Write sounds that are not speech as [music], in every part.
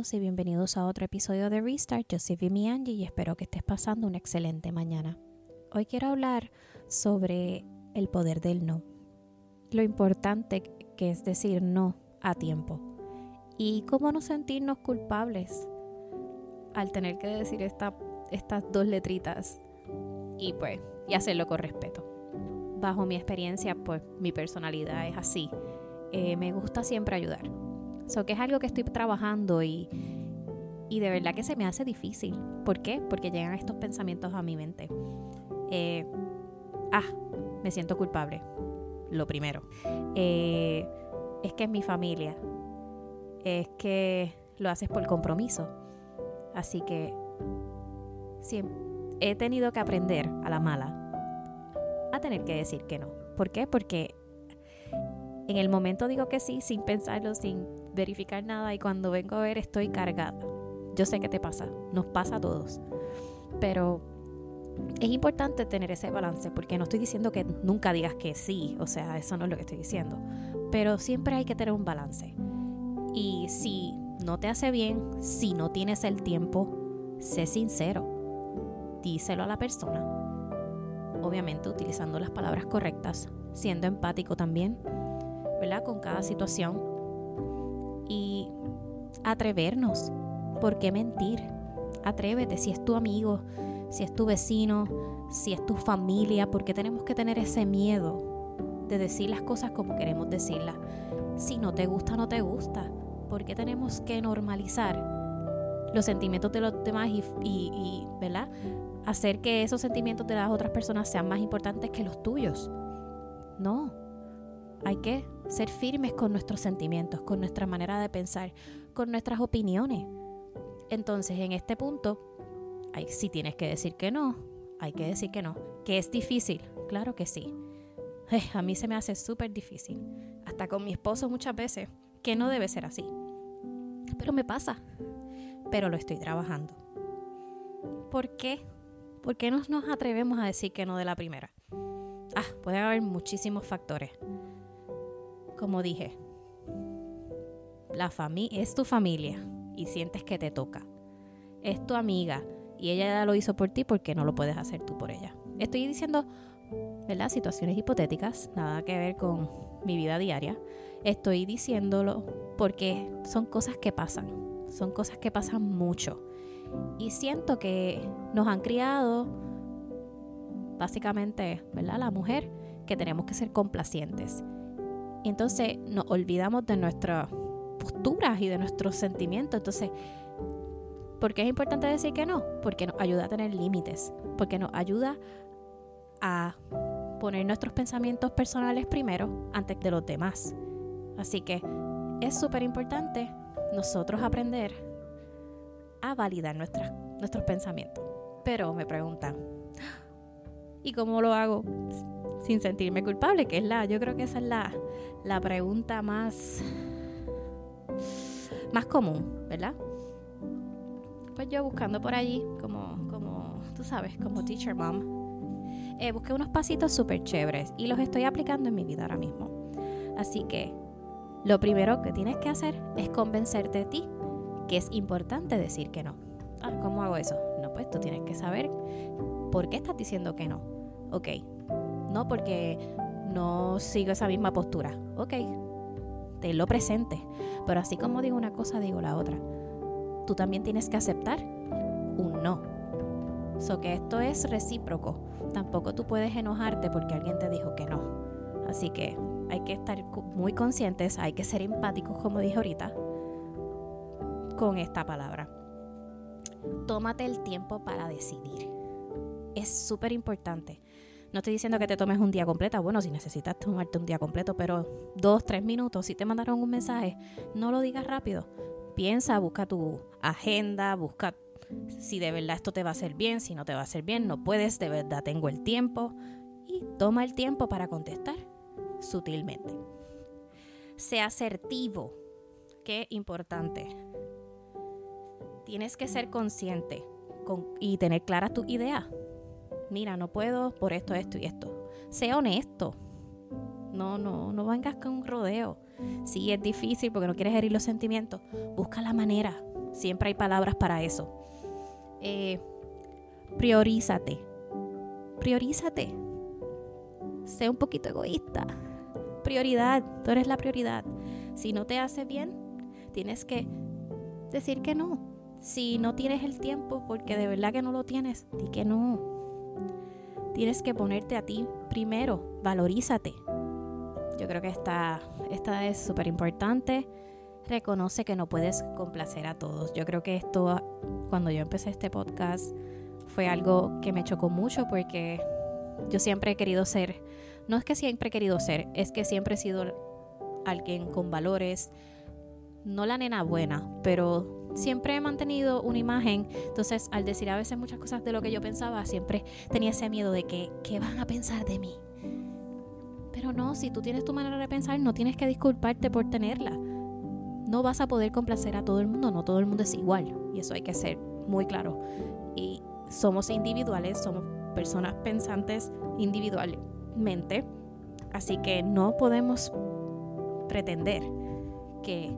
Y bienvenidos a otro episodio de Restart. Yo soy Vimi Angie y espero que estés pasando una excelente mañana. Hoy quiero hablar sobre el poder del no. Lo importante que es decir no a tiempo. Y cómo no sentirnos culpables al tener que decir esta, estas dos letritas y pues y hacerlo con respeto. Bajo mi experiencia, pues mi personalidad es así. Eh, me gusta siempre ayudar. So que es algo que estoy trabajando y, y de verdad que se me hace difícil. ¿Por qué? Porque llegan estos pensamientos a mi mente. Eh, ah, me siento culpable. Lo primero. Eh, es que es mi familia. Es que lo haces por compromiso. Así que he tenido que aprender a la mala a tener que decir que no. ¿Por qué? Porque en el momento digo que sí sin pensarlo, sin verificar nada y cuando vengo a ver estoy cargada. Yo sé que te pasa, nos pasa a todos. Pero es importante tener ese balance porque no estoy diciendo que nunca digas que sí, o sea, eso no es lo que estoy diciendo. Pero siempre hay que tener un balance. Y si no te hace bien, si no tienes el tiempo, sé sincero. Díselo a la persona. Obviamente utilizando las palabras correctas, siendo empático también, ¿verdad? Con cada situación. Y atrevernos. ¿Por qué mentir? Atrévete si es tu amigo, si es tu vecino, si es tu familia, porque tenemos que tener ese miedo de decir las cosas como queremos decirlas. Si no te gusta, no te gusta. porque tenemos que normalizar los sentimientos de los demás y, y, ¿verdad? hacer que esos sentimientos de las otras personas sean más importantes que los tuyos? No. Hay que ser firmes con nuestros sentimientos, con nuestra manera de pensar, con nuestras opiniones. Entonces, en este punto, si tienes que decir que no, hay que decir que no. ¿Que es difícil? Claro que sí. Eh, a mí se me hace súper difícil. Hasta con mi esposo muchas veces, que no debe ser así. Pero me pasa. Pero lo estoy trabajando. ¿Por qué? ¿Por qué no nos atrevemos a decir que no de la primera? Ah, pueden haber muchísimos factores. Como dije, la familia es tu familia y sientes que te toca. Es tu amiga y ella ya lo hizo por ti porque no lo puedes hacer tú por ella. Estoy diciendo, ¿verdad? Situaciones hipotéticas, nada que ver con mi vida diaria. Estoy diciéndolo porque son cosas que pasan, son cosas que pasan mucho. Y siento que nos han criado, básicamente, ¿verdad? La mujer, que tenemos que ser complacientes. Y entonces nos olvidamos de nuestras posturas y de nuestros sentimientos. Entonces, ¿Por qué es importante decir que no? Porque nos ayuda a tener límites, porque nos ayuda a poner nuestros pensamientos personales primero antes de los demás. Así que es súper importante nosotros aprender a validar nuestros pensamientos. Pero me preguntan, [gasps] ¿y cómo lo hago sin sentirme culpable? Que es la, yo creo que esa es la, la pregunta más, más común, ¿verdad? pues yo buscando por allí, como, como tú sabes, como teacher mom, eh, busqué unos pasitos súper chéveres y los estoy aplicando en mi vida ahora mismo. Así que lo primero que tienes que hacer es convencerte de ti que es importante decir que no. Ah, ¿Cómo hago eso? No, pues tú tienes que saber por qué estás diciendo que no. Ok, no porque no sigo esa misma postura. Ok, lo presente. Pero así como digo una cosa, digo la otra tú también tienes que aceptar un no. So que esto es recíproco. Tampoco tú puedes enojarte porque alguien te dijo que no. Así que hay que estar muy conscientes, hay que ser empáticos, como dije ahorita, con esta palabra. Tómate el tiempo para decidir. Es súper importante. No estoy diciendo que te tomes un día completo. Bueno, si necesitas tomarte un día completo, pero dos, tres minutos, si te mandaron un mensaje, no lo digas rápido piensa, busca tu agenda, busca si de verdad esto te va a hacer bien, si no te va a hacer bien, no puedes, de verdad tengo el tiempo y toma el tiempo para contestar sutilmente. Sea asertivo, qué importante. Tienes que ser consciente y tener claras tus ideas. Mira, no puedo por esto, esto y esto. Sea honesto. No, no, no vengas con un rodeo. Si es difícil porque no quieres herir los sentimientos, busca la manera. Siempre hay palabras para eso. Eh, priorízate. Priorízate. Sé un poquito egoísta. Prioridad. Tú eres la prioridad. Si no te hace bien, tienes que decir que no. Si no tienes el tiempo, porque de verdad que no lo tienes, di que no. Tienes que ponerte a ti primero. Valorízate. Yo creo que esta, esta es súper importante. Reconoce que no puedes complacer a todos. Yo creo que esto, cuando yo empecé este podcast, fue algo que me chocó mucho porque yo siempre he querido ser, no es que siempre he querido ser, es que siempre he sido alguien con valores, no la nena buena, pero siempre he mantenido una imagen. Entonces, al decir a veces muchas cosas de lo que yo pensaba, siempre tenía ese miedo de que, ¿qué van a pensar de mí? Pero no, si tú tienes tu manera de pensar, no tienes que disculparte por tenerla. No vas a poder complacer a todo el mundo, no todo el mundo es igual. Y eso hay que ser muy claro. Y somos individuales, somos personas pensantes individualmente. Así que no podemos pretender que,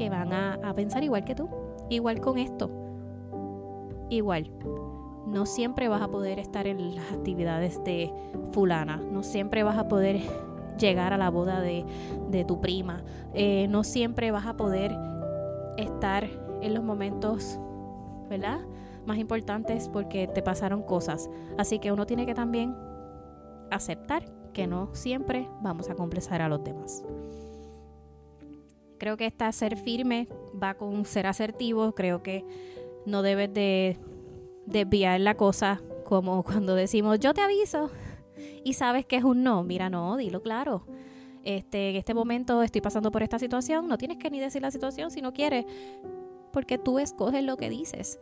que van a, pensar igual que tú. Igual con esto. Igual no siempre vas a poder estar en las actividades de fulana, no siempre vas a poder llegar a la boda de, tu prima, eh, no siempre vas a poder estar en los momentos, ¿verdad? Más importantes porque te pasaron cosas. Así que uno tiene que también aceptar que no siempre vamos a complacer a los demás. Creo que esta ser firme va con ser asertivo. Creo que no debes de desviar la cosa, como [laughs] cuando decimos yo te aviso y sabes que es un no. Mira, no, dilo claro. Este, en este momento estoy pasando por esta situación, no tienes que ni decir la situación si no quieres, porque tú escoges lo que dices.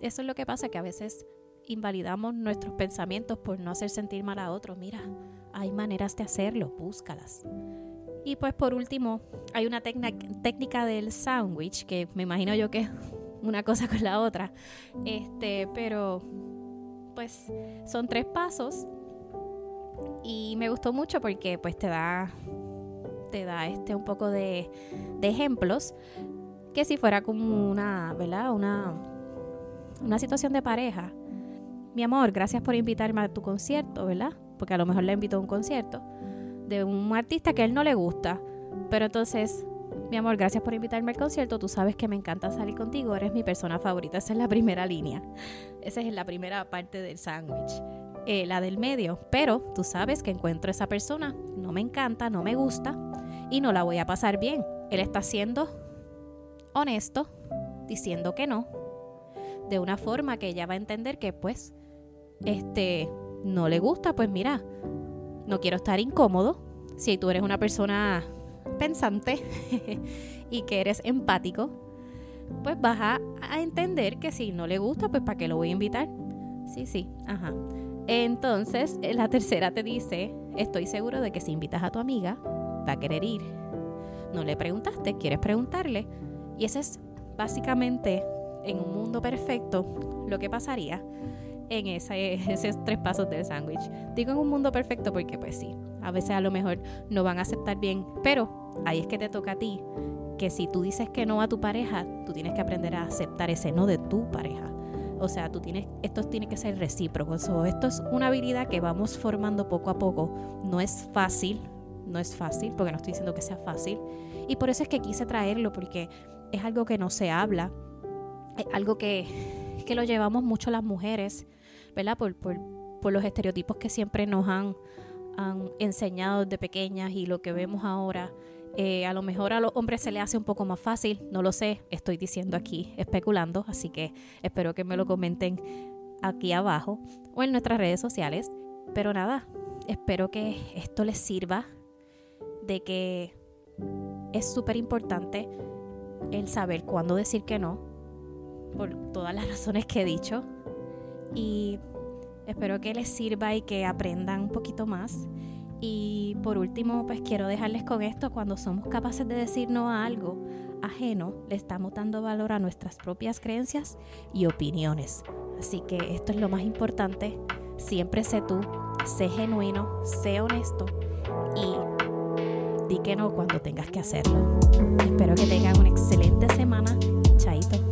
Eso es lo que pasa, que a veces invalidamos nuestros pensamientos por no hacer sentir mal a otros. Mira, hay maneras de hacerlo, búscalas. Y pues por último, hay una técnica del sándwich que me imagino yo que una cosa con la otra. Este, pero pues son tres pasos y me gustó mucho porque pues te da te da este un poco de, de ejemplos que si fuera como una, ¿verdad? Una una situación de pareja. Mi amor, gracias por invitarme a tu concierto, ¿verdad? Porque a lo mejor le invito a un concierto de un artista que a él no le gusta, pero entonces mi amor, gracias por invitarme al concierto. Tú sabes que me encanta salir contigo. Eres mi persona favorita. Esa es la primera línea. Esa es la primera parte del sándwich. Eh, la del medio. Pero tú sabes que encuentro a esa persona. No me encanta, no me gusta. Y no la voy a pasar bien. Él está siendo honesto, diciendo que no. De una forma que ella va a entender que pues, este, no le gusta. Pues mira, no quiero estar incómodo. Si tú eres una persona pensante [laughs] y que eres empático, pues vas a, entender que si no le gusta, pues ¿para qué lo voy a invitar? Sí, sí, ajá. Entonces, eh, la tercera te dice, estoy seguro de que si invitas a tu amiga, va a querer ir. No le preguntaste, quieres preguntarle. Y ese es básicamente, en un mundo perfecto, lo que pasaría en ese, esos tres pasos del sándwich. Digo en un mundo perfecto porque pues sí, a veces a lo mejor no van a aceptar bien, pero ahí es que te toca a ti que si tú dices que no a tu pareja, tú tienes que aprender a aceptar ese no de tu pareja. O sea, tú tienes, esto tiene que ser recíproco. esto es una habilidad que vamos formando poco a poco. No es fácil, no es fácil, porque no estoy diciendo que sea fácil. Y por eso es que quise traerlo, porque es algo que no se habla, es algo que, que lo llevamos mucho las mujeres, ¿verdad? Por, por, por los estereotipos que siempre nos han han enseñado desde pequeñas y lo que vemos ahora. Eh, a lo mejor a los hombres se le hace un poco más fácil, no lo sé, estoy diciendo aquí, especulando, así que espero que me lo comenten aquí abajo o en nuestras redes sociales. Pero nada, espero que esto les sirva de que es súper importante el saber cuándo decir que no, por todas las [laughs] razones que he dicho. Y Espero que les sirva y que aprendan un poquito más. Y por último, pues quiero dejarles con esto, cuando somos capaces de decir no a algo ajeno, le estamos dando valor a nuestras propias creencias y opiniones. Así que esto es lo más importante. Siempre sé tú, sé genuino, sé honesto y di que no cuando tengas que hacerlo. Espero que tengan una excelente semana. Chaito.